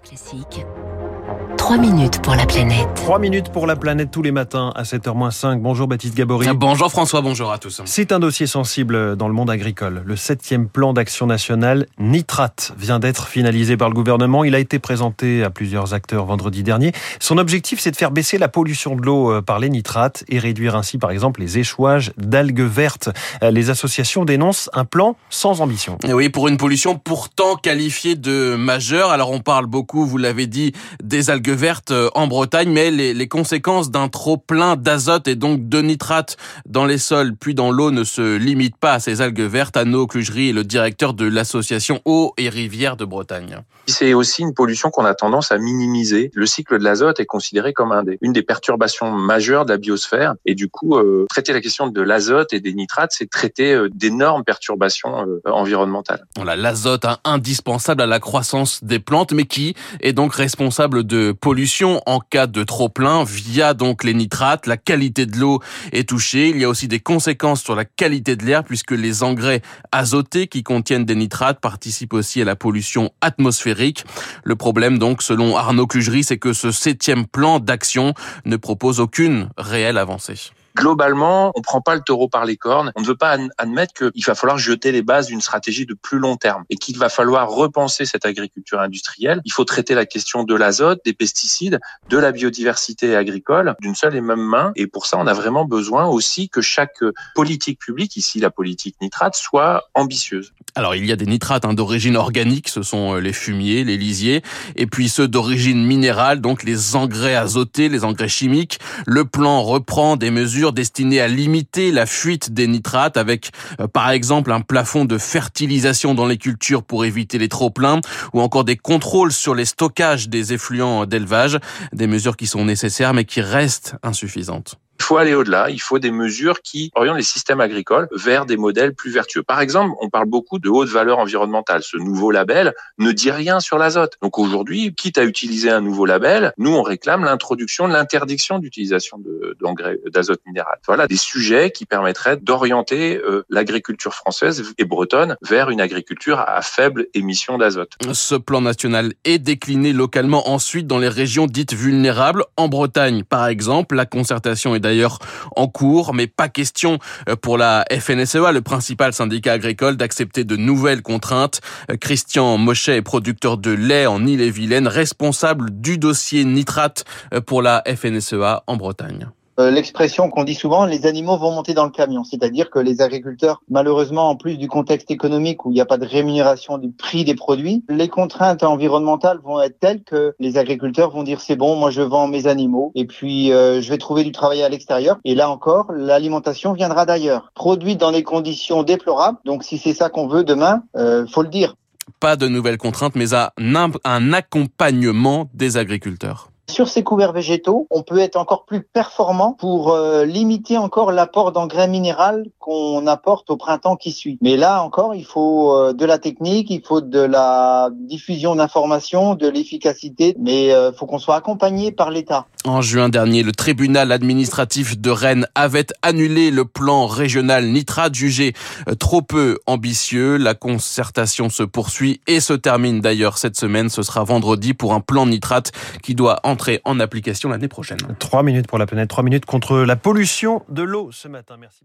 Classique. 3 minutes pour la planète. 3 minutes pour la planète tous les matins à 7h-5. Bonjour Baptiste Gabory. Bonjour François, bonjour à tous. C'est un dossier sensible dans le monde agricole. Le septième plan d'action nationale nitrate vient d'être finalisé par le gouvernement. Il a été présenté à plusieurs acteurs vendredi dernier. Son objectif, c'est de faire baisser la pollution de l'eau euh, par les nitrates et réduire ainsi, par exemple, les échouages d'algues vertes. Euh, les associations dénoncent un plan sans ambition. Et oui, pour une pollution pourtant qualifiée de majeure. Alors on parle beaucoup, vous l'avez dit, des algues vertes euh, en Bretagne, mais les, les conséquences d'un trop plein d'azote et donc de nitrate dans les sols puis dans l'eau ne se limitent pas à ces algues vertes. Anno Clugerie est le directeur de l'association Eau et Rivières de Bretagne. C'est aussi une pollution qu'on a tendance à minimiser. Le cycle de l'azote est considéré comme un des, une des perturbations majeures de la biosphère et du coup, euh, traiter la question de l'azote et des nitrates, c'est traiter euh, d'énormes perturbations euh, environnementales. Voilà, l'azote hein, indispensable à la croissance des plantes, mais qui est donc responsable de pollution en cas de trop plein via donc les nitrates. La qualité de l'eau est touchée. Il y a aussi des conséquences sur la qualité de l'air puisque les engrais azotés qui contiennent des nitrates participent aussi à la pollution atmosphérique. Le problème donc, selon Arnaud Clugerie, c'est que ce septième plan d'action ne propose aucune réelle avancée globalement, on prend pas le taureau par les cornes. On ne veut pas admettre qu'il va falloir jeter les bases d'une stratégie de plus long terme et qu'il va falloir repenser cette agriculture industrielle. Il faut traiter la question de l'azote, des pesticides, de la biodiversité agricole d'une seule et même main. Et pour ça, on a vraiment besoin aussi que chaque politique publique, ici la politique nitrate, soit ambitieuse. Alors il y a des nitrates hein, d'origine organique, ce sont euh, les fumiers, les lisiers, et puis ceux d'origine minérale, donc les engrais azotés, les engrais chimiques. Le plan reprend des mesures destinées à limiter la fuite des nitrates avec euh, par exemple un plafond de fertilisation dans les cultures pour éviter les trop-pleins ou encore des contrôles sur les stockages des effluents d'élevage, des mesures qui sont nécessaires mais qui restent insuffisantes. Il faut aller au-delà, il faut des mesures qui orientent les systèmes agricoles vers des modèles plus vertueux. Par exemple, on parle beaucoup de haute valeur environnementale. Ce nouveau label ne dit rien sur l'azote. Donc aujourd'hui, quitte à utiliser un nouveau label, nous on réclame l'introduction de l'interdiction d'utilisation d'engrais d'azote minéral. Voilà des sujets qui permettraient d'orienter euh, l'agriculture française et bretonne vers une agriculture à faible émission d'azote. Ce plan national est décliné localement ensuite dans les régions dites vulnérables. En Bretagne, par exemple, la concertation est d'ailleurs d'ailleurs en cours, mais pas question euh, pour la FNSEA, le principal syndicat agricole, d'accepter de nouvelles contraintes. Euh, Christian Mochet est producteur de lait en Ille-et-Vilaine, responsable du dossier nitrate euh, pour la FNSEA en Bretagne. Euh, l'expression qu'on dit souvent, les animaux vont monter dans le camion. C'est-à-dire que les agriculteurs, malheureusement, en plus du contexte économique où il n'y a pas de rémunération du prix des produits, les contraintes environnementales vont être telles que les agriculteurs vont dire c'est bon, moi je vends mes animaux et puis euh, je vais trouver du travail à l'extérieur. Et là encore, l'alimentation viendra d'ailleurs, produite dans des conditions déplorables. Donc si c'est ça qu'on veut demain, euh, faut le dire. Pas de nouvelles contraintes, mais un accompagnement des agriculteurs. Sur ces couverts végétaux, on peut être encore plus performant pour euh, limiter encore l'apport d'engrais minéral qu'on apporte au printemps qui suit. Mais là encore, il faut euh, de la technique, il faut de la diffusion d'informations, de l'efficacité, mais il euh, faut qu'on soit accompagné par l'État. En juin dernier, le tribunal administratif de Rennes avait annulé le plan régional nitrate jugé trop peu ambitieux. La concertation se poursuit et se termine d'ailleurs cette semaine. Ce sera vendredi pour un plan nitrate qui doit entrer en application l'année prochaine. Trois minutes pour la planète, trois minutes contre la pollution de l'eau ce matin. Merci.